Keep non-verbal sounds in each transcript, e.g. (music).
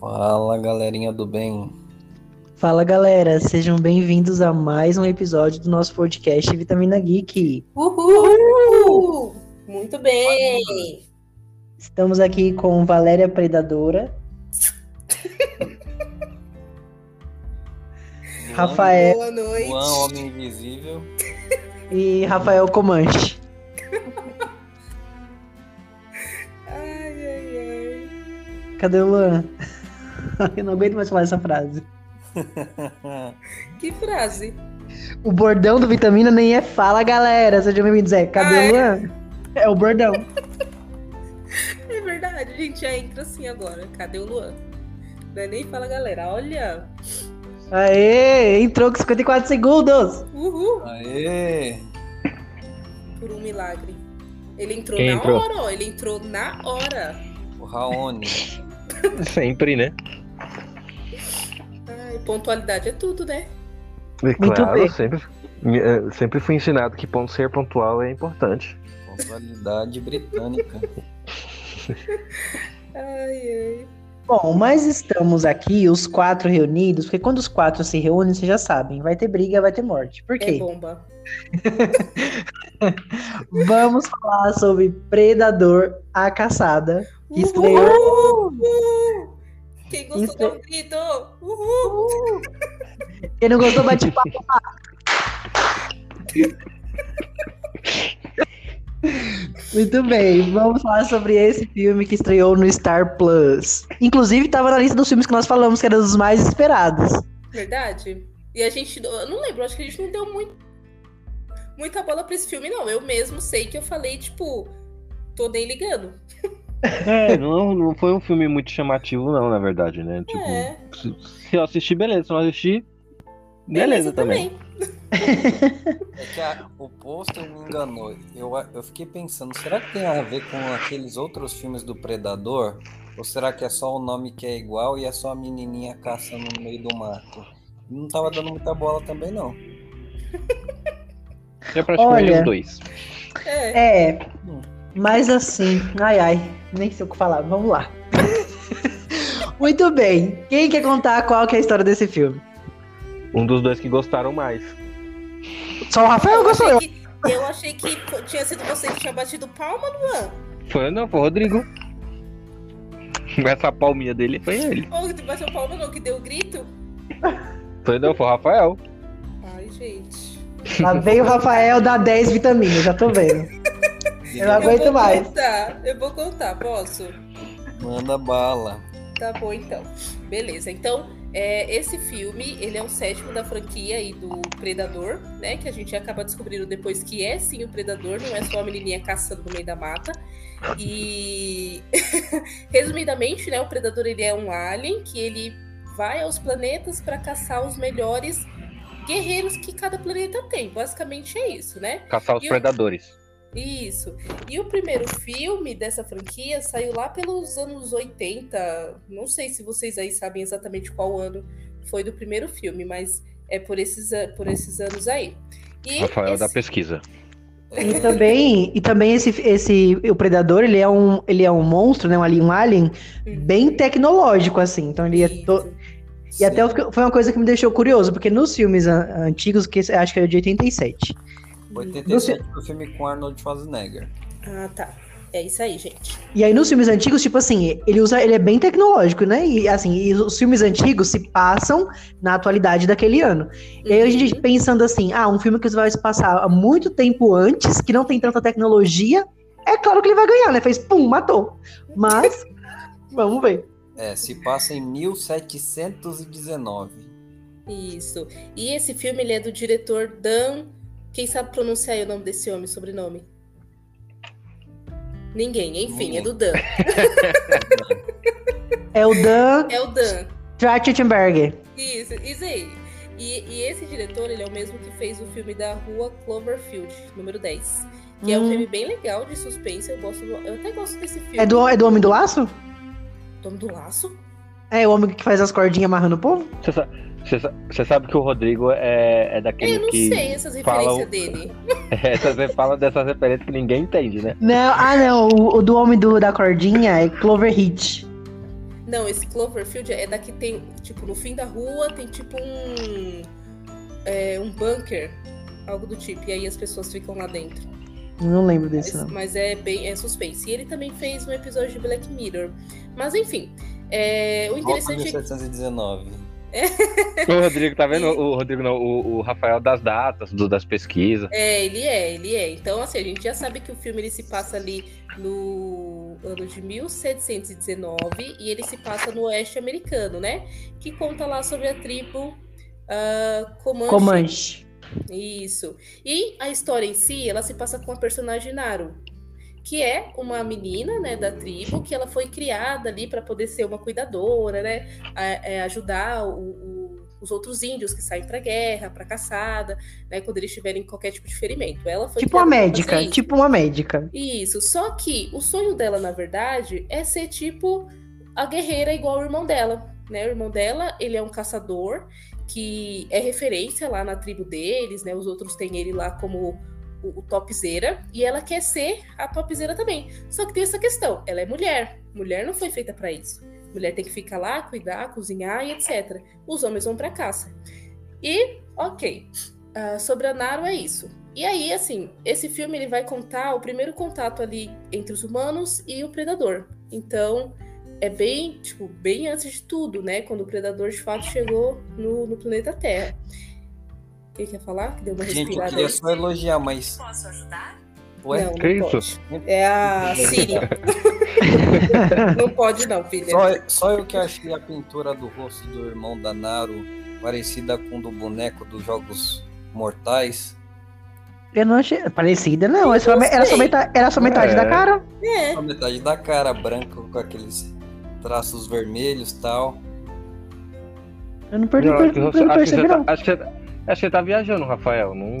Fala galerinha do bem. Fala galera, sejam bem-vindos a mais um episódio do nosso podcast Vitamina Geek. Uhul! Muito bem! Estamos aqui com Valéria Predadora. (laughs) Rafael Boa noite. Juan, Homem Invisível. (laughs) e Rafael Comanche. (laughs) Ai, ai, ai. Cadê o Luan? (laughs) Eu não aguento mais falar essa frase. Que frase? O bordão do Vitamina nem é fala, galera. Sejam bem-vindos. É, cadê Ah, o é? Luan? É o bordão. (laughs) É verdade, a gente já entra assim agora. Cadê o Luan? Não é nem fala, galera. Olha! Aê, entrou com 54 segundos. Uhul! Aê! Por um milagre. Ele entrou Quem na entrou? hora, ó. Ele entrou na hora. O Raoni. Sempre, né? Pontualidade é tudo, né? É Muito claro, bem. sempre, eh, sempre fui ensinado que ponto ser pontual é importante. Pontualidade britânica. (laughs) Ai, ai. Bom, mas estamos aqui, os quatro reunidos, porque quando os quatro se reúnem, vocês já sabem, vai ter briga, vai ter morte. Por É quê? bomba. (laughs) Vamos falar sobre Predador, a caçada, que estreou. Uhul! Quem gostou Isso- dá um grito? Uhul! (laughs) Quem não gostou, bate palma. Muito bem, vamos falar sobre esse filme que estreou no Star Plus. Inclusive, estava na lista dos filmes que nós falamos que era dos mais esperados. Verdade? E a gente. Eu não lembro, acho que a gente não deu muito, muita bola pra esse filme, não. Eu mesmo sei que eu falei, tipo, tô nem ligando. (laughs) É, não, não foi um filme muito chamativo, não, na verdade, né? Tipo, É. se, se eu assistir, beleza. Se eu não assistir, beleza, também. É que a- o pôster me enganou. Eu, eu fiquei pensando, será que tem a ver com aqueles outros filmes do Predador? Ou será que é só o nome que é igual e é só a menininha caçando no meio do mato? Não tava dando muita bola também, não. É praticamente Olha. os dois. É. É, mas assim, ai ai, nem sei o que falar, vamos lá. (laughs) Muito bem, quem quer contar qual que é a história desse filme? Um dos dois que gostaram mais. Só o Rafael Eu gostou? achei, que, eu achei que tinha sido você que tinha batido palma, Luan. Foi, não, foi o Rodrigo. Essa palminha dele foi ele. Ou que tu bateu palma, não, que deu o grito. Foi, não, foi o Rafael. Ai, gente. Lá veio o Rafael dar 10 vitaminas, já tô vendo. (laughs) Eu não aguento vou mais. contar, eu vou contar, posso? Manda bala. Tá bom, então. Beleza. Então, é, esse filme, ele é o sétimo da franquia aí do Predador, né? Que a gente acaba descobrindo depois que é sim o Predador, não é só a menininha caçando no meio da mata. E, (laughs) resumidamente, né? O Predador, ele é um alien que ele vai aos planetas para caçar os melhores guerreiros que cada planeta tem. Basicamente é isso, né? Caçar os E o- predadores. Isso. E o primeiro filme dessa franquia saiu lá pelos anos 80. Não sei se vocês aí sabem exatamente qual ano foi do primeiro filme, mas é por esses, por esses anos aí. E Rafael da esse- pesquisa. E também, e também esse, esse, o Predador, ele é um, ele é um monstro, né, um alien, um alien bem tecnológico, assim. Então ele é to-. E até foi uma coisa que me deixou curioso, porque nos filmes an- antigos, que acho que é de 87, 87 foi o filme com Arnold Schwarzenegger. Ah, tá. É isso aí, gente. E aí nos filmes antigos, tipo assim, ele usa, ele é bem tecnológico, né? E assim, e os filmes antigos se passam na atualidade daquele ano. E aí a gente Uhum. pensando assim, ah, um filme que vai se passar há muito tempo antes, que não tem tanta tecnologia, é claro que ele vai ganhar, né? Fez pum, matou. Mas (laughs) vamos ver. É, se passa em 1719. Isso. E esse filme ele é do diretor Dan. Quem sabe pronunciar aí o nome desse homem, sobrenome? Ninguém, enfim, é do Dan. (laughs) É o Dan É o Dan. Trachtenberger. Isso, isso aí. E, e esse diretor, ele é o mesmo que fez o filme da Rua Cloverfield, número 10. Que é um Hum. filme bem legal de suspense. Eu gosto do- eu até gosto desse filme. É do, é do Homem do Laço? Dono do Laço? É o homem que faz as cordinhas amarrando o povo? Você sa- você sa- você sabe que o Rodrigo é, é daquele Eu não que. sei essas fala referências o- dele. (laughs) Essa, você fala dessas referências que ninguém entende, né? Não, ah não, o, o do homem do, da cordinha é Clover Hitch. Não, esse Cloverfield é daqui tem, tipo, no fim da rua tem tipo um. É, um bunker, algo do tipo. E aí as pessoas ficam lá dentro. Não lembro desse, Mas, não. mas é bem é suspense. E ele também fez um episódio de Black Mirror. Mas enfim. é, o Volta interessante é 1719. O (laughs) Rodrigo, tá vendo? O Rodrigo não, o, o Rafael das datas, do- das pesquisas. É, ele é, ele é. Então, assim, a gente já sabe que o filme ele se passa ali no ano de 1719 e ele se passa no oeste americano, né? Que conta lá sobre a tribo ah, Comanche. Comanche. Isso. E a história em si, ela se passa com a personagem Naru, que é uma menina, né, da tribo, que ela foi criada ali para poder ser uma cuidadora, né, a- é, ajudar o- o- os outros índios que saem para guerra, para caçada, né, quando eles tiverem qualquer tipo de ferimento. Ela foi Tipo uma médica. Tipo uma médica. Isso, só que o sonho dela, na verdade, é ser tipo a guerreira igual o irmão dela, né? O irmão dela, ele é um caçador que é referência lá na tribo deles, né? Os outros têm ele lá como o, o topzera e ela quer ser a topzera também. Só que tem essa questão, ela é mulher. Mulher não foi feita para isso. Mulher tem que ficar lá, cuidar, cozinhar e etc. Os homens vão para caça. E, ok, ah, sobre a Naru é isso. E aí, assim, esse filme ele vai contar o primeiro contato ali entre os humanos e o predador. Então, é bem, tipo, bem antes de tudo, né? Quando o predador de fato chegou no, no planeta Terra. Quem quer falar? Que deu uma Gente, eu queria aí. só elogiar, mas. Posso ajudar? Ué, Não, Que não isso? pode. É a Siri. (laughs) não pode não, filha. só, só eu que achei a pintura do rosto do irmão da Naru parecida com do boneco dos Jogos Mortais. Eu não achei. Parecida, não. Era só, era só metade, era só metade É. da cara. É, A metade da cara branca com aqueles traços vermelhos e tal. Eu não perdi, Não, acho, eu você, não acho, que percebi, tá, não. acho, acho que você tá viajando, Rafael. Não... (laughs)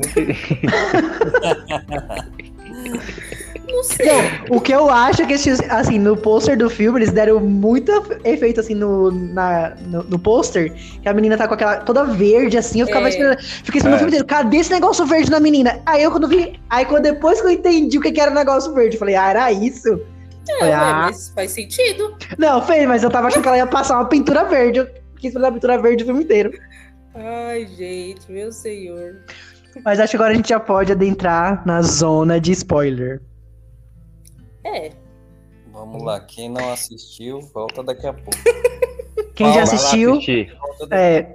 não sei. Então, o que eu acho é que, esses, assim, no pôster do filme, eles deram muito efeito, assim, no, na, no, no pôster, que a menina tá com aquela, toda verde, assim, eu ficava É. esperando, fiquei esperando É. o filme inteiro, cadê esse negócio verde na menina? Aí eu, quando vi, aí quando, depois que eu entendi o que, que era o negócio verde, eu falei, ah, era isso? É, Falei, ah. mas faz sentido. Não, fez, mas eu tava achando que ela ia passar uma pintura verde, eu quis esperar a pintura verde o filme inteiro. Ai, gente, meu senhor. Mas acho que agora a gente já pode adentrar na zona de spoiler. É, Vamos lá, quem não assistiu, volta daqui a pouco. (laughs) Quem já assistiu, é...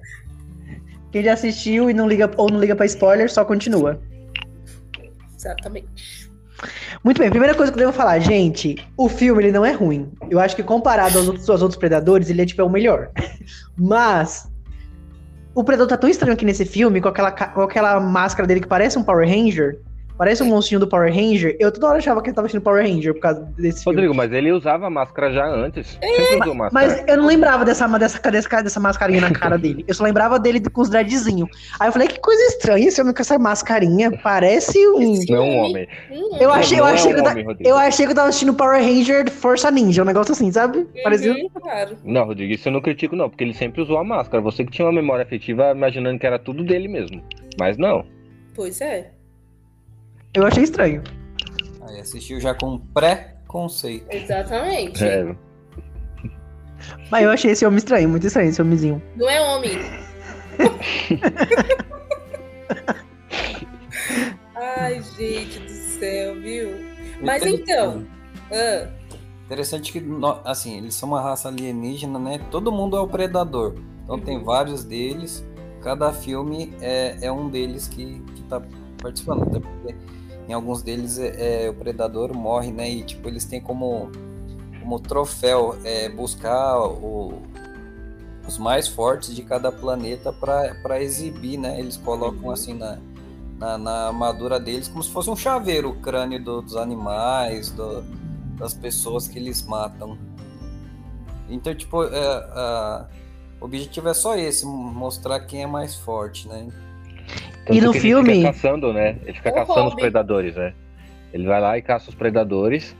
Quem já assistiu e não liga, ou não liga pra spoiler, só continua. exatamente. Muito bem, primeira coisa que eu devo falar, gente, o filme ele não é ruim. Eu acho que comparado aos outros, aos outros Predadores, ele é tipo é o melhor. (laughs) Mas o Predador tá tão estranho aqui nesse filme, com aquela, com aquela máscara dele que parece um Power Ranger, parece um monstrinho do Power Ranger. Eu toda hora achava que ele tava assistindo Power Ranger por causa desse filme. Rodrigo, mas ele usava máscara já antes. Sempre usou máscara. Mas eu não lembrava dessa, dessa, dessa, dessa mascarinha na cara dele. Eu só lembrava dele com os dreadzinhos. Aí eu falei, que coisa estranha esse homem com essa mascarinha. Parece um. Não é um homem. Eu achei, eu Não é achei um que homem, eu achei que eu tava assistindo Power Ranger Força Ninja, um negócio assim, sabe? Parecia. uhum, claro. Não, Rodrigo, isso eu não critico, não, porque ele sempre usou a máscara. Você que tinha uma memória afetiva imaginando que era tudo dele mesmo. Mas não. Pois é. Eu achei estranho. Aí assistiu já com pré-conceito. Exatamente. É, Mas eu achei esse homem estranho, muito estranho, esse homenzinho. Não é homem. (laughs) Ai, gente do céu, viu? Mas então. Ah, Interessante que, assim, eles são uma raça alienígena, né? Todo mundo é o predador. Então tem vários deles. Cada filme é, é um deles que, que tá participando. Até porque em alguns deles é, é, o predador morre, né? E tipo, eles têm como, como troféu é, buscar o- os mais fortes de cada planeta para exibir, né? Eles colocam Uhum. assim na, na, na armadura deles como se fosse um chaveiro, o crânio do- dos animais, do, das pessoas que eles matam. Então, tipo, é, a- o objetivo é só esse, mostrar quem é mais forte, né? Tanto E no que filme- Ele fica caçando, né? Ele fica O caçando os hobby. predadores, né? Ele vai lá e caça os predadores.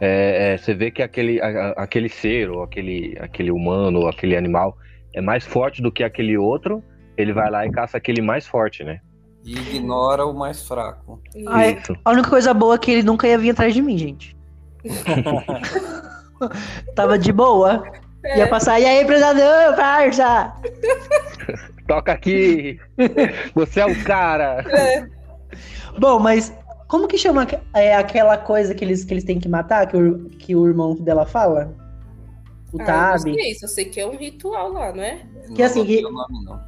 É, é, você vê que aquele, a- a- aquele ser, ou aquele, aquele humano, ou aquele animal, é mais forte do que aquele outro. Ele vai lá e caça aquele mais forte, né? E ignora o mais fraco. Ai, Isso. A única coisa boa é que ele nunca ia vir atrás de mim, gente. (laughs) Tava de boa. É. Ia passar, e aí, predador, parça? (laughs) Toca aqui! (laughs) Você é o cara! É. Bom, mas como que chama é, aquela coisa que eles, que eles têm que matar, que o, que o irmão dela fala? O Ah, eu Tab. não sei, só sei que é um ritual lá, não é? Que assim, anotei que- o nome, não.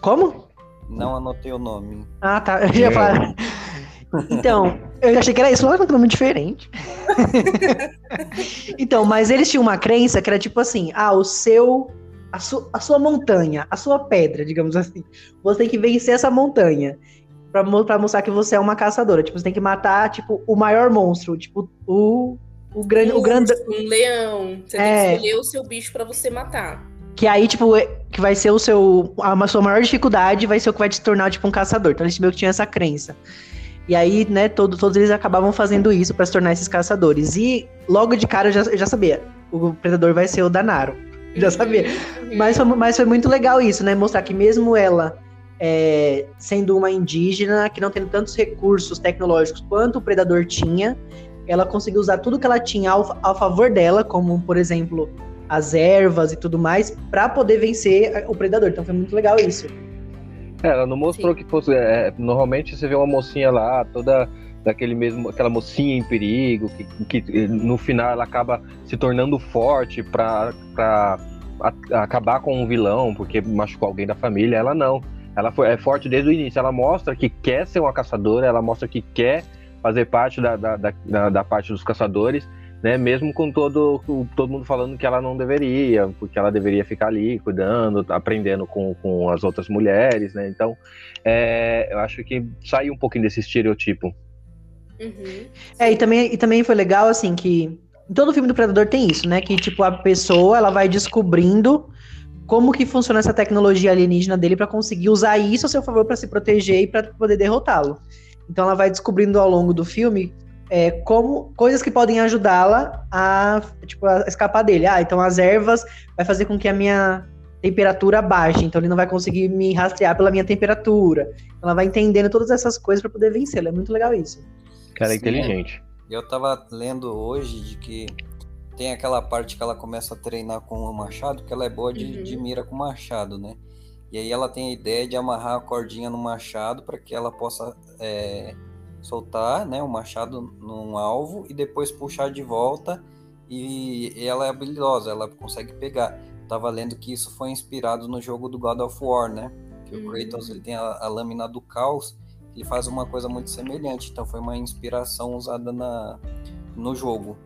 Como? Não anotei o nome. Ah, tá. Eu ia falar. Então, eu achei que era isso, mas é um nome diferente. (laughs) então, mas eles tinham uma crença que era tipo assim: ah, o seu. A, su, a sua montanha, a sua pedra, digamos assim. Você tem que vencer essa montanha. Pra, pra mostrar que você é uma caçadora. Tipo, você tem que matar, tipo, o maior monstro. Tipo, o. O grande. O Um grande urso, um leão. Você É. tem que escolher o seu bicho pra você matar. Que aí, tipo, é- que vai ser o seu. A sua maior dificuldade vai ser o que vai te tornar, tipo, um caçador. Então eles meio que tinham essa crença. E aí, né, todo, todos eles acabavam fazendo isso pra se tornar esses caçadores. E logo de cara eu já, eu já sabia. O predador vai ser o Danaro. (laughs) Já sabia. Mas foi, mas foi muito legal isso, né? Mostrar que mesmo ela é, sendo uma indígena, que não tendo tantos recursos tecnológicos quanto o predador tinha, ela conseguiu usar tudo que ela tinha ao, ao favor dela, como, por exemplo, as ervas e tudo mais, pra poder vencer o predador. Então foi muito legal isso. É, ela não mostrou Sim. que fosse. é, normalmente você vê uma mocinha lá, toda daquele mesmo, aquela mocinha em perigo, que, que no final ela acaba se tornando forte pra a- acabar com um vilão, porque machucou alguém da família. Ela não. Ela foi, é forte desde o início. Ela mostra que quer ser uma caçadora, ela mostra que quer fazer parte da, da, da, da- da parte dos caçadores. Né, mesmo com todo, com todo mundo falando que ela não deveria, porque ela deveria ficar ali cuidando, aprendendo com, com as outras mulheres, né? Então, é, eu acho que saiu um pouquinho desse estereotipo. Uhum. É, e também, e também foi legal, assim, que todo filme do Predador tem isso, né? Que, tipo, a pessoa, ela vai descobrindo como que funciona essa tecnologia alienígena dele pra conseguir usar isso a seu favor pra se proteger e pra poder derrotá-lo. Então ela vai descobrindo ao longo do filme é, como coisas que podem ajudá-la a, tipo, a escapar dele. Ah, então as ervas vai fazer com que a minha temperatura baixe, então ele não vai conseguir me rastrear pela minha temperatura. Ela vai entendendo todas essas coisas pra poder vencê-lo. É muito legal isso. Cara, é Sim. inteligente. Eu tava lendo hoje de que tem aquela parte que ela começa a treinar com o machado, que ela é boa de, Uhum. de mira com machado, né? E aí ela tem a ideia de amarrar a cordinha no machado para que ela possa é, soltar né, o machado num alvo e depois puxar de volta. E, e ela é habilidosa, ela consegue pegar. Tava lendo que isso foi inspirado no jogo do God of War, né? Que o Uhum. Kratos ele tem a, a lâmina do caos, ele faz uma coisa muito semelhante. Então foi uma inspiração usada na, no jogo.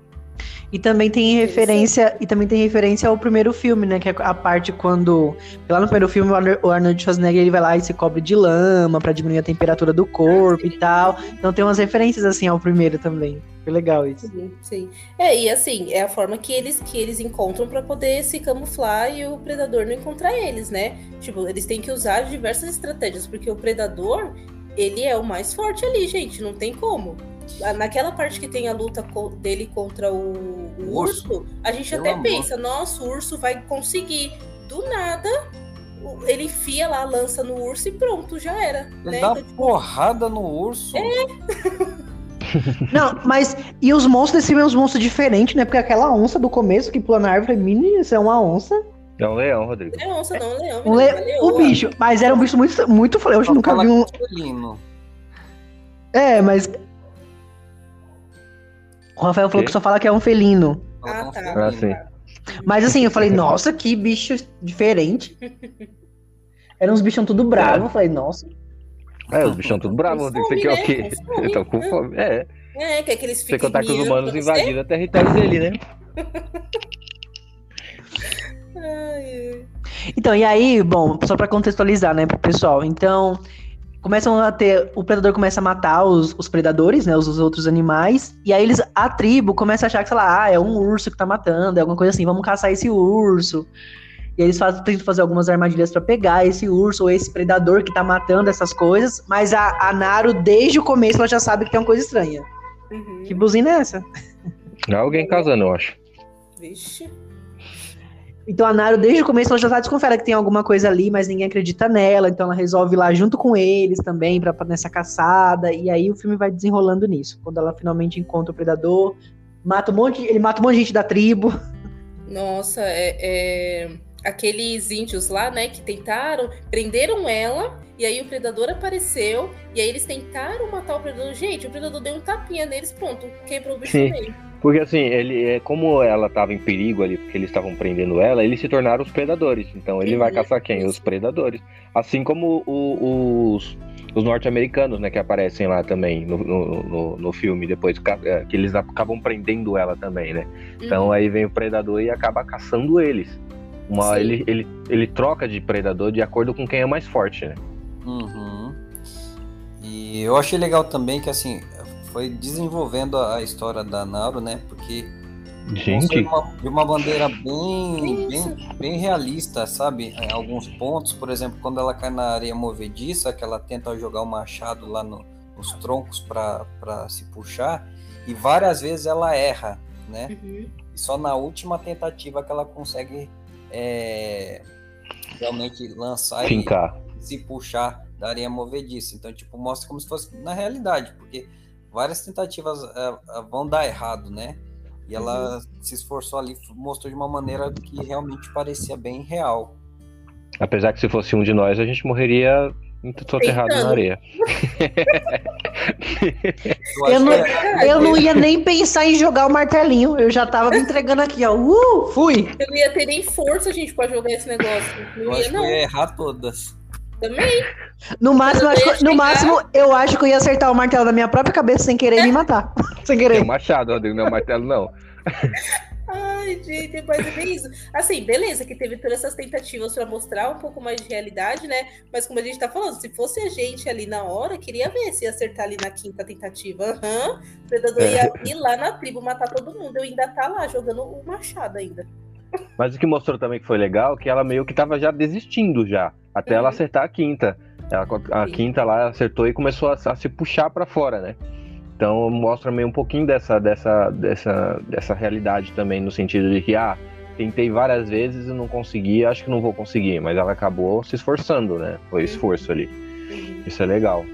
E também tem referência, e também tem referência ao primeiro filme, né? Que é a parte quando. Lá no primeiro filme, o Arno- o Arnold Schwarzenegger ele vai lá e se cobre de lama pra diminuir a temperatura do corpo e tal. Então tem umas referências assim ao primeiro também. Foi legal isso. Sim, sim. É, e assim, é a forma que eles que eles encontram pra poder se camuflar e o predador não encontrar eles, né? Tipo, eles têm que usar diversas estratégias, porque o predador, ele é o mais forte ali, gente, não tem como. Naquela parte que tem a luta co- dele contra o, o urso. urso, a gente até amor. pensa, nossa, o urso vai conseguir. Do nada, ele enfia lá a lança no urso e pronto, já era. Ele né? dá Então, tipo, porrada no urso. (laughs) Não, mas. E os monstros desse filme são uns monstros diferentes, né? Porque aquela onça do começo que pula na árvore, menino, isso é uma onça. É um leão, Rodrigo. não é não, leão. Um le... é leoa. O bicho. Mas era um bicho muito. muito eu Só nunca vi um. que é felino. É, mas. O Rafael falou Quê? que só fala que é um felino. Ah, é um tá. Ah, sim. Mas assim, eu falei, nossa, que bicho diferente. (laughs) Eram uns bichão tudo bravo. Eu falei, nossa. É, os bichão tudo bravo, Rodrigo. Você quer o fome, quê? (laughs) né? Fome. Estão com fome. É, É, que é que eles você contar que os humanos invadiram o (laughs) território dele, né? Então, e aí, bom, só pra contextualizar, né, pro pessoal. Então, começam a ter. O predador começa a matar os, os predadores, né, os, os outros animais. E aí eles, a tribo começa a achar que, sei lá, ah, é um urso que tá matando, é alguma coisa assim, vamos caçar esse urso. E aí eles fazem, tentam fazer algumas armadilhas pra pegar esse urso ou esse predador que tá matando essas coisas. Mas a, a Naro, desde o começo, ela já sabe que tem uma coisa estranha. Uhum. Que buzina é essa? É alguém casando, eu acho. Vixe. Então a Naro, desde o começo, ela já tá desconfiada que tem alguma coisa ali, mas ninguém acredita nela. Então ela resolve ir lá junto com eles também, pra, pra- nessa caçada. E aí o filme vai desenrolando nisso. Quando ela finalmente encontra o predador, mata um monte, ele mata um monte de gente da tribo. Nossa, é, é, aqueles índios lá, né, que tentaram, prenderam ela, e aí o predador apareceu, e aí eles tentaram matar o predador. Gente, o predador deu um tapinha neles, pronto, quebrou o bicho Sim. meio. Porque assim, ele, é, como ela estava em perigo ali, porque eles estavam prendendo ela, eles se tornaram os predadores. Então ele vai Uhum. caçar quem? Os predadores. Assim como o- os, os norte-americanos, né, que aparecem lá também no, no, no- filme, depois é, que eles acabam prendendo ela também, né? Então Uhum. aí vem o predador e acaba caçando eles. Uma, ele, ele, ele troca de predador de acordo com quem é mais forte, né? Uhum. E eu achei legal também que assim foi desenvolvendo a a história da Naru, né? Porque Gente, uma, de uma bandeira bem, bem, bem realista, sabe? Em alguns pontos, por exemplo, quando ela cai na areia movediça, que ela tenta jogar o machado lá no- nos troncos para se puxar, e várias vezes ela erra, né? Uhum. E só na última tentativa que ela consegue é, realmente lançar e fincar. se puxar da areia movediça. Então, tipo, mostra como se fosse na realidade, porque várias tentativas eh, vão dar errado, né? E ela se esforçou ali, mostrou de uma maneira que realmente parecia bem real. Apesar que se fosse um de nós, a gente morreria soterrado na areia. Eu, Eu não- é- (laughs) Eu não ia nem pensar em jogar o martelinho. Eu já tava me entregando aqui, ó. Uh, fui. Eu não ia ter nem força, gente, pra jogar esse negócio. eu Não acho ia, que eu não. ia errar todas. Também. No máximo, Eu acho no máximo, eu acho que eu ia acertar o martelo da minha própria cabeça sem querer me (laughs) matar. (laughs) Sem querer. um machado, Rodrigo, não é um martelo, não. Ai, gente, mas é bem isso. Assim, beleza, que teve todas essas tentativas pra mostrar um pouco mais de realidade, né? Mas como a gente tá falando, se fosse a gente ali na hora, queria ver se ia acertar ali na quinta tentativa. Aham. O predador É. ia ir lá na tribo matar todo mundo. Eu ainda tá lá jogando o machado ainda. Mas o que mostrou também que foi legal, que ela meio que tava já desistindo já, até ela Uhum. acertar a quinta. Ela, a Sim. quinta lá acertou e começou a, a se puxar pra fora, né? Então mostra meio um pouquinho dessa, dessa, dessa, dessa realidade também, no sentido de que, ah, tentei várias vezes e não consegui, acho que não vou conseguir, mas ela acabou se esforçando, né? Foi esforço ali. Isso é legal.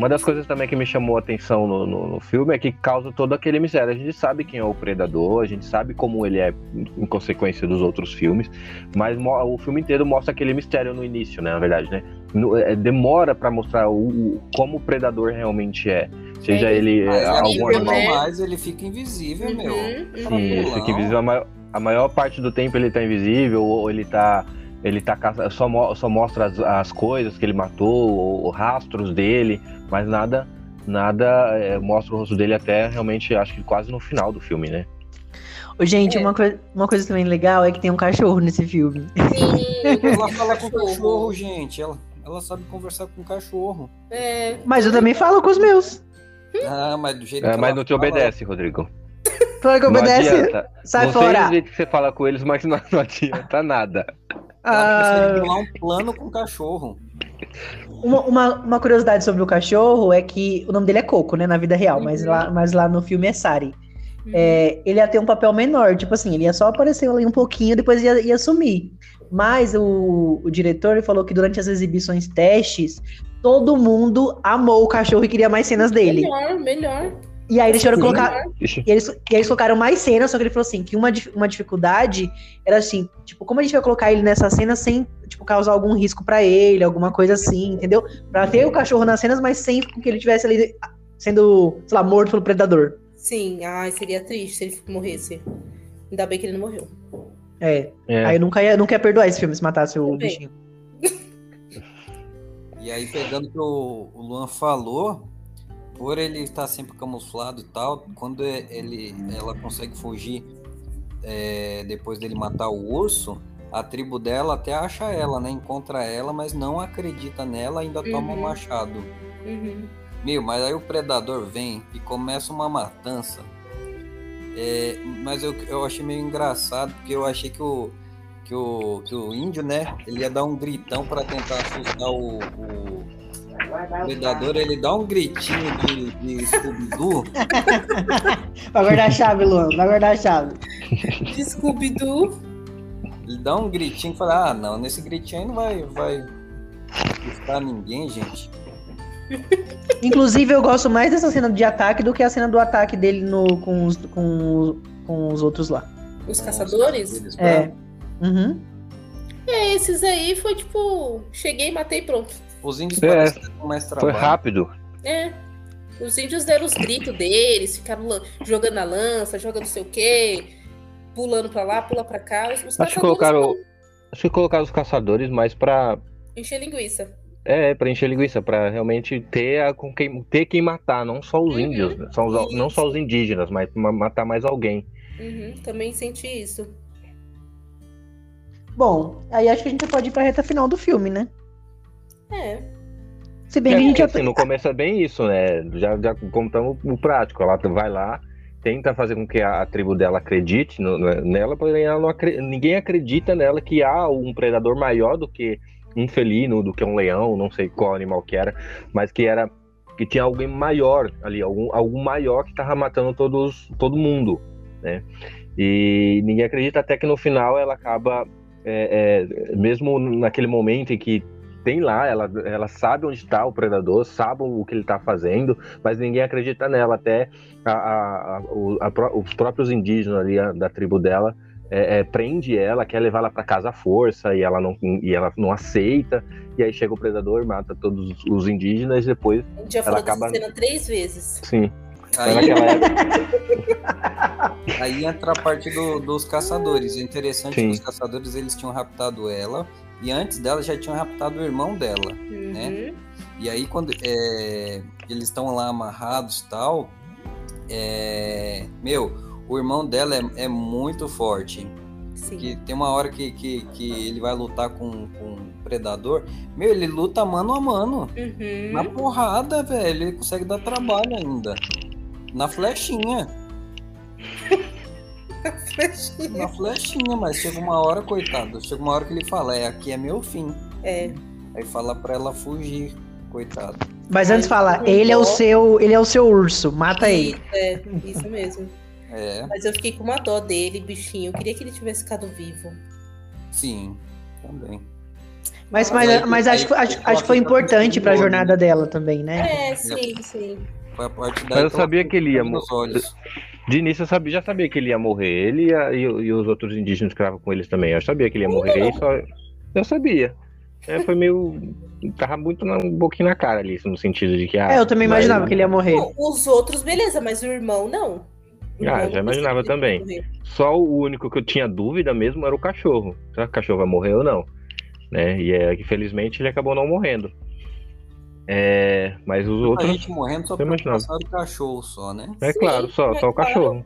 Uma das coisas também que me chamou a atenção no, no, no filme é que causa todo aquele mistério. A gente sabe quem é o predador, a gente sabe como ele é em consequência dos outros filmes, mas o filme inteiro mostra aquele mistério no início, né? Na verdade, né? No- é, demora pra mostrar o, o- como o predador realmente é. Seja É, ele Mas é, ele algum animal, né? mais, ele fica invisível, meu. Uhum, uhum. Sim, pulão. fica invisível. A maior, a maior parte do tempo ele tá invisível, ou ele tá. Ele tá só, mo- só mostra as, as coisas que ele matou, ou, ou rastros dele, mas nada. Nada é, mostra o rosto dele até realmente, acho que quase no final do filme, né? Ô, Gente, É. uma, coi uma coisa também legal é que tem um cachorro nesse filme. Sim, Ela fala com o cachorro, gente. Ela, ela sabe conversar com o cachorro. É, Mas eu também falo com os meus. Ah, mas do jeito É, que mas ela não te fala, obedece, Rodrigo. Claro que Não obedece. adianta. Sai não sei fora. do jeito que você fala com eles, mas não, (laughs) não adianta nada. Ela Ah, bolar um plano com o cachorro. uma, uma, uma curiosidade sobre o cachorro é que o nome dele é Coco, né? Na vida real, mas, Uhum. lá, mas lá no filme é Sari. Uhum. É, ele ia ter um papel menor, tipo assim, ele ia só aparecer ali um pouquinho, depois ia, ia sumir. Mas o, o diretor falou que durante as exibições testes, todo mundo amou o cachorro e queria mais cenas dele. Melhor, melhor. E aí eles tiveram colocar. Ixi, E eles, e eles colocaram mais cenas, só que ele falou assim, que uma, uma dificuldade era assim, tipo, como a gente vai colocar ele nessa cena sem, tipo, causar algum risco pra ele, alguma coisa assim, entendeu? Pra ter o cachorro nas cenas, mas sem que ele tivesse ali sendo, sei lá, morto pelo predador. Sim, ai, seria triste se ele morresse. Ainda bem que ele não morreu. É. é. Aí eu nunca ia, nunca ia perdoar esse filme se matasse o bichinho. (laughs) E aí, pegando o que o, o Luan falou, por ele estar sempre camuflado e tal, quando ele, ela consegue fugir é, depois dele matar o urso, a tribo dela até acha ela, né? Encontra ela, mas não acredita nela, ainda toma um Uhum. machado. Uhum. Meu, mas aí o predador vem e começa uma matança. É, mas eu, eu achei meio engraçado, porque eu achei que o, que o, que o índio, né? Ele ia dar um gritão para tentar assustar o, o predador. Ele dá um gritinho de, de Scooby-Doo. (laughs) Vai guardar a chave, Luan, vai guardar a chave. De Scooby-Doo. Ele dá um gritinho e fala: Ah, não, nesse gritinho aí não vai, vai assustar ninguém, gente. Inclusive, eu gosto mais dessa cena de ataque do que a cena do ataque dele no, com, os, com, com os outros lá. Os caçadores? É. Uhum. É, esses aí foi tipo. Cheguei, matei pronto. Os índios É, mais Foi trabalho. rápido. É. Os índios deram os gritos deles, ficaram jogando a lança, jogando não sei o quê, pulando pra lá, pula pra cá. Os, os Acho que colocaram. Acho que colocaram os caçadores mais pra. encher linguiça. É, pra encher linguiça, pra realmente ter, a, com quem, ter quem matar, não só os Uhum. índios, né? São os- não só os indígenas, mas ma- matar mais alguém. Uhum, também senti isso. Bom, aí acho que a gente pode ir pra reta final do filme, né? É. Se bem É, que a gente porque, já. assim, no começo é bem isso, né? Já, já contamos o prático. Ela vai lá, tenta fazer com que a, a tribo dela acredite no- no- nela, porém ela não ninguém acredita nela que há um predador maior do que um felino, do que um leão, não sei qual animal que era, mas que era que tinha alguém maior ali, algum, algum maior que tava matando todos, todo mundo, né? E ninguém acredita até que no final ela acaba, é, é, mesmo naquele momento em que tem lá, ela, ela sabe onde está o predador, sabe o que ele está fazendo, mas ninguém acredita nela. Até a- a- a- os próprios indígenas ali a- da tribo dela é, é, prende ela, quer levar ela para casa à força e ela não e ela não aceita. E aí chega o predador, mata todos os indígenas e depois, A gente já Ela falou acaba- dessa cena três vezes. sim, Aí, naquela época, aí entra a parte do- dos caçadores. O interessante é Sim. que os caçadores eles tinham raptado ela e antes dela já tinham raptado o irmão dela. Uhum. Né? E aí quando é, eles estão lá amarrados e tal, é, meu, o irmão dela é, é muito forte. Sim. Que tem uma hora que, que, que ele vai lutar com, com um predador. Meu, ele luta mano a mano. Uhum. Na porrada, velho. Ele consegue dar trabalho ainda. Na flechinha. (laughs) (laughs) Na flechinha, mas chega uma hora, coitado. Chega uma hora que ele fala, é, aqui é meu fim. É. Aí fala pra ela fugir, coitado. Mas antes fala, ele é o seu, ele é o seu urso, mata ele. Isso, é, isso mesmo. (laughs) É, Mas eu fiquei com uma dó dele, bichinho. Eu queria que ele tivesse ficado vivo. sim, também. Mas, Mas mas, aí- mas acho, que- aí acho, acho que foi importante pra dor, jornada né? dela também, né? É, sim, sim. Foi a parte Mas eu sabia que ele ia olhos. De início eu sabia, já sabia que ele ia morrer. Ele e, a- e e os outros indígenas que estavam com eles também. Eu sabia que ele ia morrer e só. Eu sabia. É, foi meio. Tava muito na, um pouquinho na cara ali, no sentido de que. Ah, É, eu também imaginava que ele ia morrer. Os outros, beleza, mas o irmão não. O Ah, já não imaginava também. ia. Só o único que eu tinha dúvida mesmo era o cachorro. Será que o cachorro vai morrer ou não? Né? E é que felizmente ele acabou não morrendo. É, mas os A outros. gente morrendo só eu imaginava. passar do cachorro só, né? É Sim, claro, só, só o cachorro.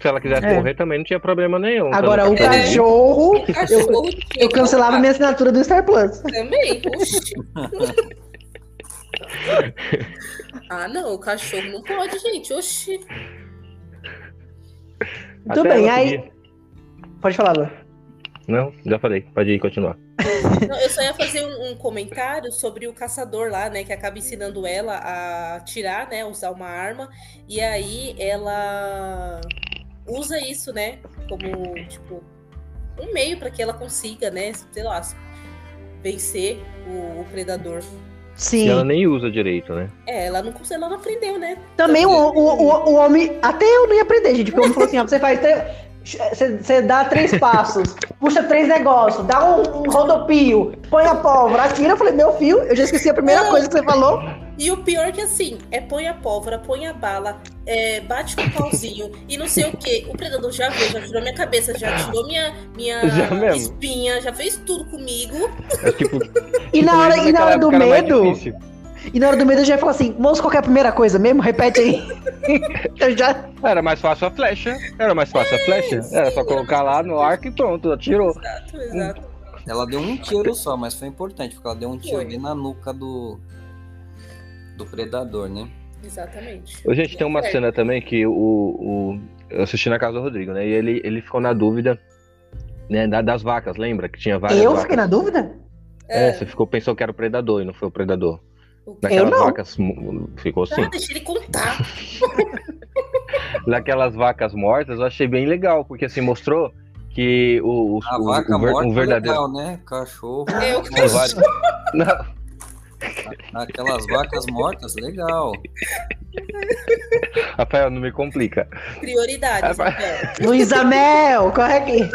Se ela quisesse É. morrer também não tinha problema nenhum. Agora, o cachorro, (laughs) O cachorro eu que cancelava minha assinatura do Star Plus. Também, oxi. (laughs) ah, não, o cachorro não pode, gente, oxi. Tudo bem, aí. podia. Pode falar, Lu. Não, já falei. Pode ir continuar. (laughs) Não, eu só ia fazer um, um comentário sobre o caçador lá, né? Que acaba ensinando ela a tirar, né? Usar uma arma. E aí ela usa isso, né? Como, tipo, um meio para que ela consiga, né? Sei lá, vencer o, o predador. Sim. E ela nem usa direito, né? É, ela não, ela não aprendeu, né? Também o, o, o, o homem. Até eu não ia aprender, gente. Porque o homem falou assim: ó, você faz. Você, dá três passos, (laughs) puxa três negócios, dá um, um rodopio, põe a pólvora, atira. Eu falei: meu filho, eu já esqueci a primeira coisa que você falou. E o pior que assim, é põe a pólvora, põe a bala, é, bate com o pauzinho (laughs) e não sei o que. O predador já veio, já tirou minha cabeça, já tirou minha, minha Já espinha, já fez tudo comigo. É tipo. E na hora, e na hora do medo. E na hora do medo eu já ia falar assim: moço, qual que é a primeira coisa mesmo? Repete aí. (laughs) eu já. Era mais fácil a flecha. Era mais fácil a flecha. Era só colocar lá no arco e pronto, atirou. Exato, exato. Ela deu um tiro só, mas foi importante, porque ela deu um tiro Foi. bem na nuca do, do predador, né? Exatamente. Ô, Gente, tem uma Certo. cena também que o, o- eu assisti na casa do Rodrigo, né? E ele, ele ficou na dúvida né, da- das vacas, lembra? Que tinha várias Eu vacas. fiquei na dúvida? É, você ficou, pensou que era o predador e não foi o predador. Naquelas não. vacas. Ficou assim. Ah, deixa ele contar. (laughs) Naquelas vacas mortas, eu achei bem legal, porque assim, mostrou que o, o, A o- vaca o ver- morta um é verdadeiro. legal, né? Cachorro. É o Não. (laughs) Aquelas vacas mortas, legal. (laughs) Rafael, não me complica. Prioridades, Rafael. Luiz Amel, corre aqui.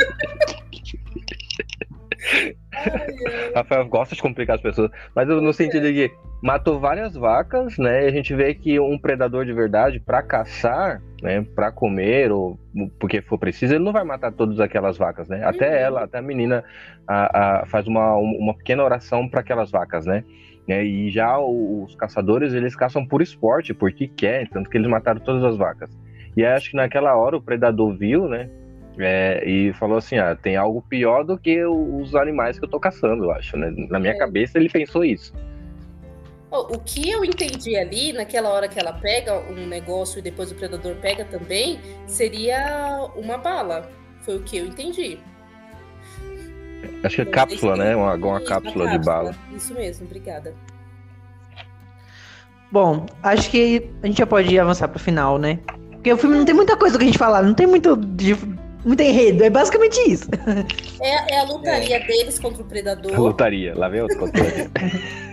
Rafael gosta de complicar as pessoas, mas eu- no sentido de que matou várias vacas, né? E a gente vê que um predador de verdade, pra caçar, né? Pra comer, ou porque for preciso, ele não vai matar todas aquelas vacas, né? Até Uhum. ela, até a menina a- a- faz uma, uma pequena oração para aquelas vacas, né? né? E já os caçadores, eles caçam por esporte, porque quer, tanto que eles mataram todas as vacas. E acho que naquela hora o predador viu, né? É, e falou assim: ah, tem algo pior do que os animais que eu tô caçando, eu acho, né? Na minha É. cabeça ele pensou isso. O que eu entendi ali, naquela hora que ela pega um negócio e depois o predador pega também, seria uma bala. Foi o que eu entendi. Acho que é cápsula, né? Uma, uma cápsula uma de bala. Isso mesmo, obrigada. Bom, acho que a gente já pode avançar pro final, né? Porque o filme não tem muita coisa que a gente falar, não tem muito, de, muito enredo, é basicamente isso. (laughs) É, é a lutaria deles contra o predador. Lutaria, lá vem outra coisa. (laughs)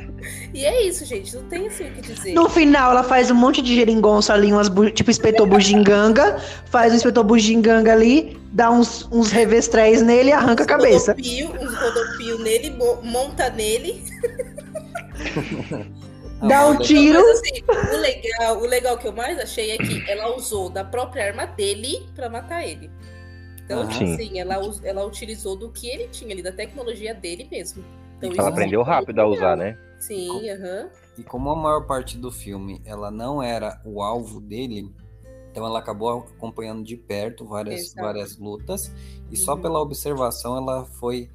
E é isso, gente. Não tem assim o que dizer. No final, ela faz um monte de geringonça ali, umas bu- tipo inspetor bugiganga, faz o inspetor bugiganga ali, dá uns, uns revestréis nele e arranca a cabeça. Rodopio, uns rodopio nele, mo- monta nele. (laughs) Dá um Amanda, tiro. Mas assim, o legal, o legal que eu mais achei é que ela usou da própria arma dele pra matar ele. Então. Sim. assim, ela, ela utilizou do que ele tinha ali, da tecnologia dele mesmo. Então, Ela isso aprendeu rápido a usar, né? Sim, aham. E como a maior parte do filme ela não era o alvo dele, então ela acabou acompanhando de perto várias, Exato. várias lutas e só Uhum. pela observação ela foi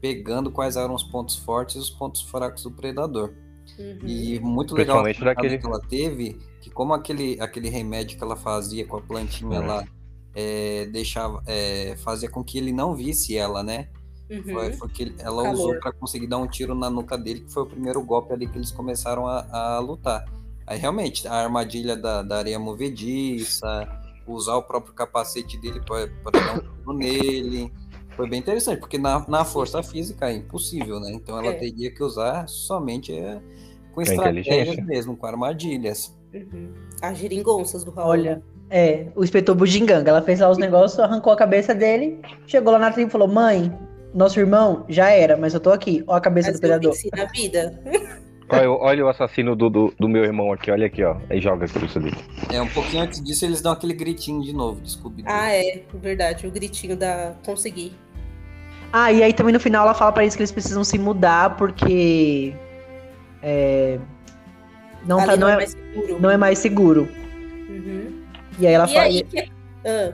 pegando quais eram os pontos fortes e os pontos fracos do predador. Uhum. E muito legal daquele- que ela teve, que como aquele, aquele remédio que ela fazia com a plantinha Uhum. lá, é, deixava, é, fazia com que ele não visse ela, né? Uhum. Foi, foi que ela Calor. usou para conseguir dar um tiro na nuca dele, que foi o primeiro golpe ali que eles começaram a, a lutar. Aí realmente, a armadilha da, da areia movediça, usar o próprio capacete dele para dar um tiro nele. Foi bem interessante, porque na, na força física é impossível, né? Então ela É. teria que usar somente é, com Com estratégias mesmo, com armadilhas. Uhum. As geringonças do Raul. Olha, é, o inspetor bugiganga, ela fez lá os negócios, arrancou a cabeça dele, chegou lá na tribo e falou: Mãe, nosso irmão já era, mas eu tô aqui, ó a cabeça Mas do eu predador. na vida. (laughs) Olha, olha o assassino do, do, do meu irmão aqui, olha aqui, ó. Aí joga a cabeça dele. É, um pouquinho antes disso, eles dão aquele gritinho de novo, desculpe. Ah, é, verdade. O gritinho da consegui. Ah, e aí também no final ela fala pra eles que eles precisam se mudar porque. É, não, tá, Ali não, é, mais seguro. não é mais seguro. Uhum. E aí ela E fala. aí, que... ah,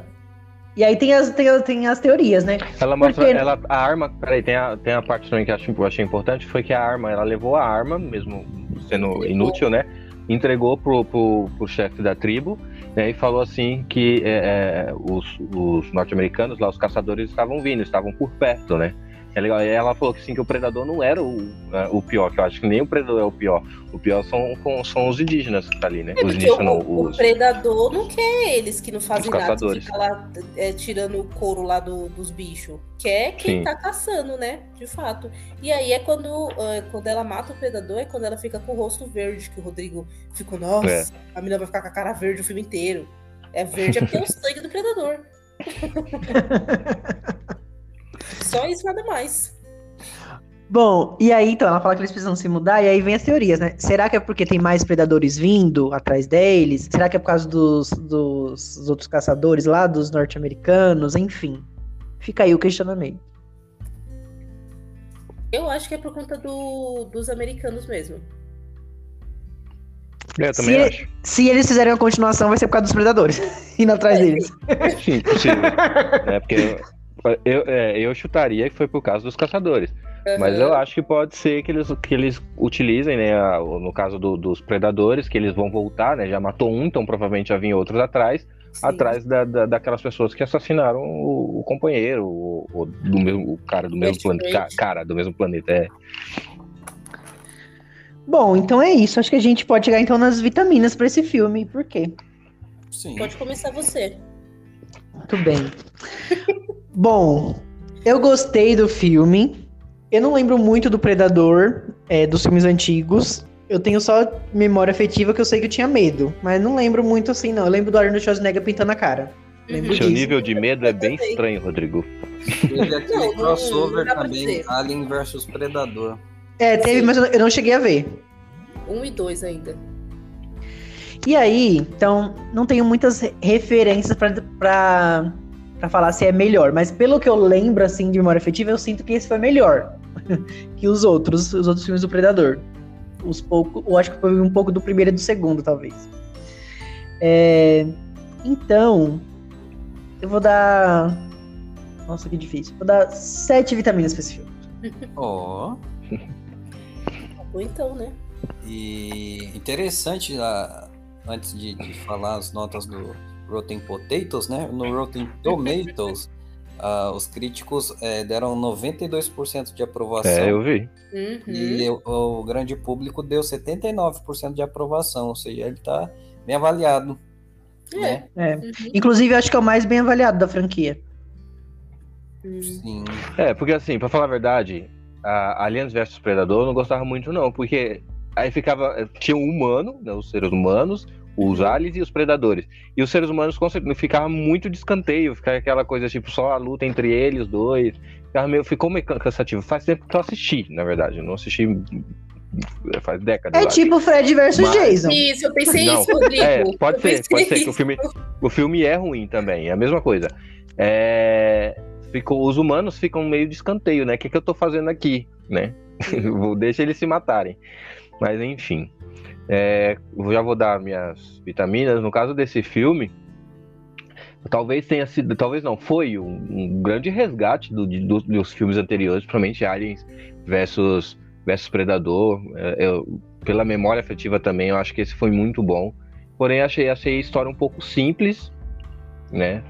E aí tem as, tem, tem as teorias, né? Ela mostra, Porque- ela, a arma, peraí, tem a, tem a parte também que eu acho- eu achei importante, foi que a arma, ela levou a arma, mesmo sendo Entregou. inútil, né? Entregou pro, pro, pro chefe da tribo, né? E falou assim que é, é, os, os norte-americanos, lá, os caçadores, estavam vindo, estavam por perto, né? É legal. E ela falou que sim, que o predador não era o, é, o pior, que eu acho que nem o predador é o pior. O pior são, são os indígenas que tá ali, né? é Os indígenas o, não, o os. predador não quer eles que não fazem Os nada, que caçadores. fica lá é, tirando o couro lá do- dos bichos. Quer quem Sim. tá caçando, né? De fato. E aí é quando, ah, quando ela mata o predador, é quando ela fica com o rosto verde, que o Rodrigo ficou, nossa, É. a menina vai ficar com a cara verde o filme inteiro. É verde é porque é o (laughs) sangue do predador. (laughs) Só isso, nada mais. Bom, e aí então ela fala que eles precisam se mudar, e aí vem as teorias, né? Será que é porque tem mais predadores vindo atrás deles? Será que é por causa dos, dos, dos outros caçadores lá, dos norte-americanos? Enfim. Fica aí o questionamento. Eu acho que é por conta do- dos americanos mesmo. Eu também Se- acho. Se eles fizerem a continuação, vai ser por causa dos predadores. (laughs) Indo atrás deles. Sim, possível. né? (laughs) Porque eu, é, eu chutaria que foi por causa dos caçadores. Mas eu acho que pode ser que eles, que eles utilizem, né? a- no caso do- dos predadores, que eles vão voltar, né? Já matou um, então provavelmente já vinha outros atrás, Sim. atrás da, da- daquelas pessoas que assassinaram o, o companheiro, o, o do mesmo o cara do mesmo planeta. Cara do mesmo planeta, é. Bom, então é isso. Acho que a gente pode chegar então nas vitaminas pra esse filme. Por quê? Sim. Pode começar você. Muito bem. (laughs) Bom, eu gostei do filme. Eu não lembro muito do Predador, é, dos filmes antigos. Eu tenho só memória afetiva que eu sei que eu tinha medo. Mas não lembro muito assim, não. Eu lembro do Arnold Schwarzenegger pintando a cara. Lembro. Seu disso. nível de medo é bem estranho, Rodrigo. Teve aquele Não, crossover não também. Alien vs Predador. É, teve, Sim. mas eu não cheguei a ver. Um e dois ainda. E aí, então, não tenho muitas re- referências pra, pra, pra falar se é melhor. Mas pelo que eu lembro, assim, de memória afetiva, eu sinto que esse foi melhor (laughs) que os outros, os outros filmes do Predador. Os pouco, eu acho que foi um pouco do primeiro e do segundo, talvez. É, então, eu vou dar... Nossa, que difícil. Vou dar sete vitaminas pra esse filme. (laughs) Ó. Ou então, né? E interessante, ah, antes de, de falar as notas do Rotten Potatoes, né? No Rotten (laughs) Tomatoes, ah, os críticos eh, deram 92% de aprovação. É, eu vi. Uhum. E o, o grande público deu 79% de aprovação, ou seja, ele tá bem avaliado. É. Né? É. Uhum. Inclusive, eu acho que é o mais bem avaliado da franquia. Uhum. Sim. É, porque assim, pra falar a verdade, a Aliens vs Predador eu não gostava muito, não, porque aí ficava. Tinha um humano, né, os seres humanos, os aliens e os predadores. E os seres humanos com certeza, ficava muito de escanteio, ficava aquela coisa, tipo, só a luta entre eles, os dois. Ficava meio, ficou meio can- cansativo. Faz tempo que eu assisti, na verdade. Eu não assisti faz décadas. É acho. tipo Fred versus Mas- Jason. Isso, eu pensei Não, isso, Rodrigo. É, pode Eu ser, pode ser que isso. o filme, o filme é ruim também, é a mesma coisa. É, ficou, os humanos ficam meio de escanteio, né? O que, que eu tô fazendo aqui, né? (laughs) Vou- Deixa eles se matarem. Mas enfim, é, já vou dar minhas vitaminas. No caso desse filme, talvez tenha sido, talvez não, foi um, um grande resgate do- do- dos filmes anteriores, principalmente Aliens versus, versus Predador. É, eu- pela memória afetiva também, eu acho que esse foi muito bom. Porém, achei, achei a história um pouco simples, né?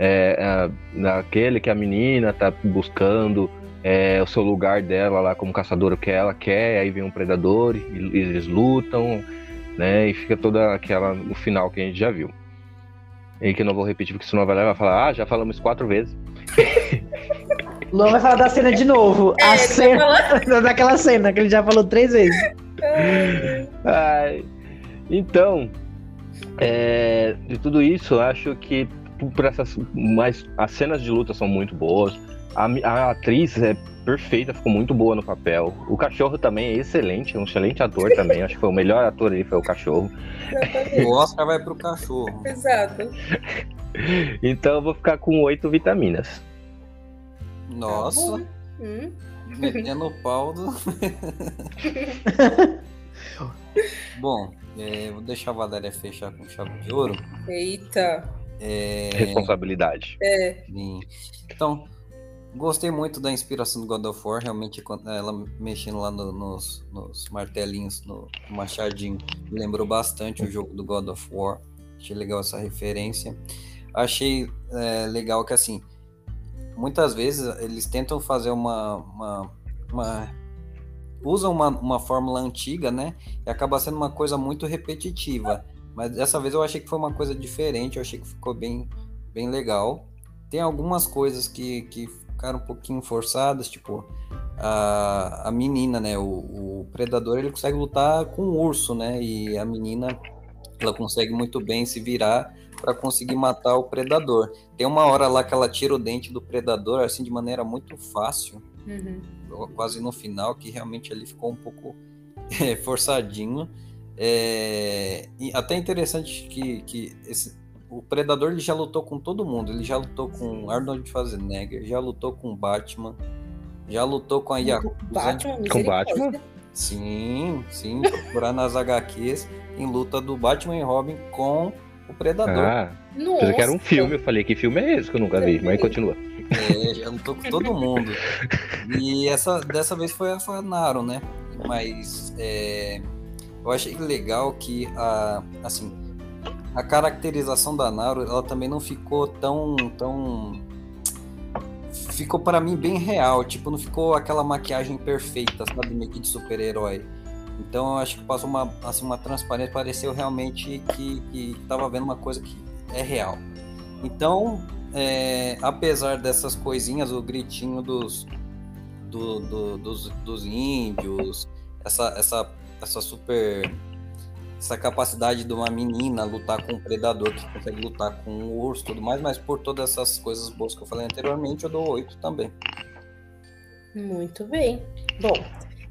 É, naquele que a menina tá buscando é, o seu lugar dela lá como caçadora, o que ela quer, aí vem um predador e, e eles lutam, né? E fica toda aquela no final que a gente já viu. E que eu não vou repetir, porque senão vai lá e vai falar, ah, já falamos isso quatro vezes. (laughs) Luan vai falar da cena de novo. É, a cena. (laughs) Daquela cena que ele já falou três vezes. Ai, então, é, de tudo isso, eu acho que por essas, mas as cenas de luta são muito boas. A, a atriz é perfeita, ficou muito boa no papel. O cachorro também é excelente, é um excelente ator também. Acho que foi o melhor ator aí, foi o cachorro. Exatamente. O Oscar vai pro cachorro. Exato. Então eu vou ficar com oito vitaminas. Nossa, Hum. metendo o pau do. (laughs) Bom, é, vou deixar a Valéria fechar com chave de ouro. Eita. É, Responsabilidade. É. Então, gostei muito da inspiração do God of War. Realmente, ela mexendo lá no- nos, nos martelinhos, no machadinho, me lembrou bastante o jogo do God of War. Achei legal essa referência. Achei é, legal que, assim, muitas vezes eles tentam fazer uma. uma, uma- usam uma, uma fórmula antiga, né? E acaba sendo uma coisa muito repetitiva. Mas dessa vez eu achei que foi uma coisa diferente, eu achei que ficou bem, bem legal. Tem algumas coisas que, que ficaram um pouquinho forçadas, tipo a, a menina, né? O, o predador ele consegue lutar com o urso, né? E a menina ela consegue muito bem se virar para conseguir matar o predador. Tem uma hora lá que ela tira o dente do predador assim de maneira muito fácil, Uhum. quase no final, que realmente ele ficou um pouco é, (laughs) forçadinho. É, e até interessante que, que esse, o Predador ele já lutou com todo mundo. Ele já lutou com Arnold Schwarzenegger, já lutou com Batman, já lutou com a Yakuza. Batman, Com. Batman? Sim, sim, procurar nas HQs em luta do Batman e Robin com o Predador. Ah, Nossa. pensei que era um filme. Eu falei, que filme é esse que eu nunca vi? Mas continua. É, já lutou com todo mundo. E essa, dessa vez foi a, foi a Naro, né? Mas é, eu achei legal que a, assim, a caracterização da Naro, ela também não ficou tão, tão ficou para mim bem real, tipo, não ficou aquela maquiagem perfeita, sabe, meio que de super-herói. Então eu acho que passou uma, assim, uma transparência, pareceu realmente que, que tava vendo uma coisa que é real. Então, é, apesar dessas coisinhas, o gritinho dos, do- do- dos, dos índios, essa, essa essa super. Essa capacidade de uma menina lutar com um predador que consegue lutar com um urso tudo mais, mas por todas essas coisas boas que eu falei anteriormente, eu dou 8 também. Muito bem. Bom,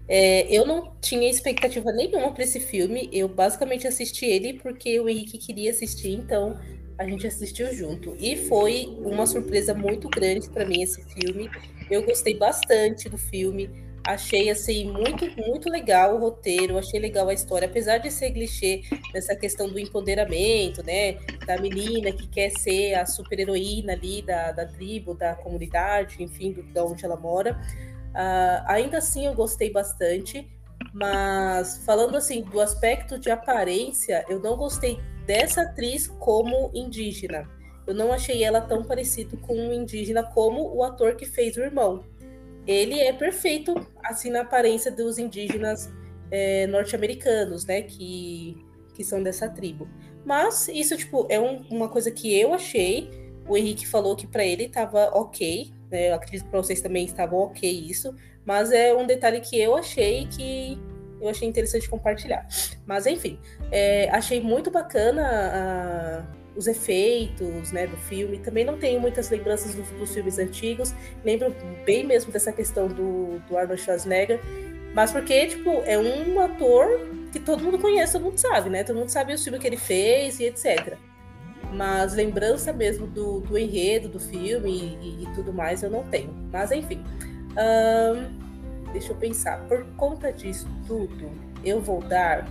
é, eu não tinha expectativa nenhuma para esse filme. Eu basicamente assisti ele porque o Henrique queria assistir, então a gente assistiu junto. E foi uma surpresa muito grande para mim esse filme. Eu gostei bastante do filme. Achei assim muito muito legal o roteiro, achei legal a história, apesar de ser clichê nessa questão do empoderamento, né, da menina que quer ser a super heroína ali da, da tribo, da comunidade, enfim, do, da onde ela mora. Uh, ainda assim eu gostei bastante, mas falando assim do aspecto de aparência, eu não gostei dessa atriz como indígena. Eu não achei ela tão parecida com um indígena como o ator que fez o irmão ele é perfeito, assim, na aparência dos indígenas é, norte-americanos, né, que, que são dessa tribo. Mas isso, tipo, é um, uma coisa que eu achei. O Henrique falou que para ele tava ok, né, eu acredito que pra vocês também estavam ok isso, mas é um detalhe que eu achei que eu achei interessante compartilhar. Mas enfim, é, achei muito bacana a, os efeitos né, do filme. Também não tenho muitas lembranças dos, dos filmes antigos. Lembro bem mesmo dessa questão do, do Arnold Schwarzenegger. Mas porque, tipo, é um ator que todo mundo conhece, todo mundo sabe, né? Todo mundo sabe o filme que ele fez e etc. Mas lembrança mesmo do, do enredo do filme e, e, tudo mais eu não tenho. Mas enfim. deixa eu pensar. Por conta disso tudo, eu vou dar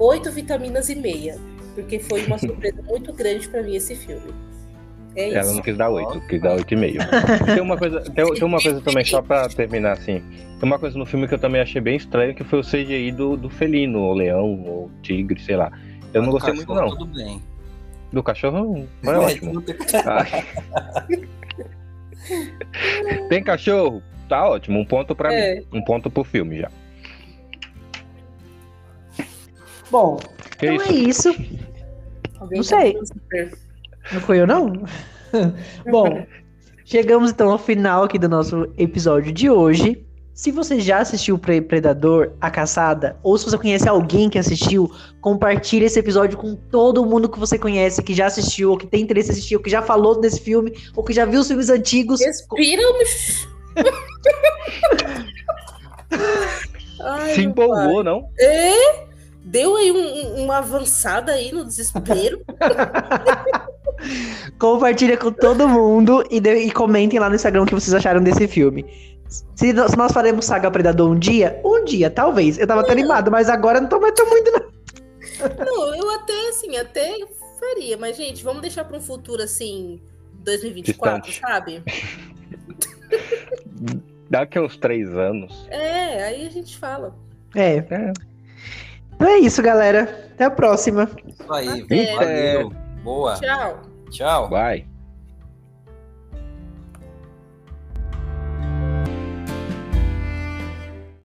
oito vitaminas e meia porque foi uma surpresa muito grande para mim esse filme. É Ela não quis dar 8, quis dar 8,5. tem uma coisa, tem, tem, uma coisa também, só pra terminar assim. Tem uma coisa no filme que eu também achei bem estranho, que foi o CGI do, do felino, o leão, o tigre, sei lá. Eu não gostei muito, não. Tudo bem. Do cachorro, foi é, ótimo. tem cachorro? Tá ótimo. Um ponto pra é. mim. Um ponto pro filme já. Bom, que então é isso. É isso. Alguém não sei. Não foi eu, não? (laughs) Bom, chegamos então ao final aqui do nosso episódio de hoje. Se você já assistiu Predador, A Caçada, ou se você conhece alguém que assistiu, compartilhe esse episódio com todo mundo que você conhece, que já assistiu, ou que tem interesse em assistir, ou que já falou desse filme, ou que já viu os filmes antigos. Respira, Se empolgou, não? É? Deu aí um, uma avançada aí no desespero. (laughs) Compartilha com todo mundo e, de, e, comentem lá no Instagram o que vocês acharam desse filme. Se nós, se nós faremos Saga Predador um dia, um dia, talvez. Eu tava até animado, mas agora não tô mais tão muito, não. Não, eu até, assim, até faria. Mas, gente, vamos deixar para um futuro, assim, 2024, Distante. sabe? Daqui a uns três anos. É, aí a gente fala. É. é. Então é isso, galera. Até a próxima. Isso aí. Valeu. Boa. Tchau. Tchau. Bye.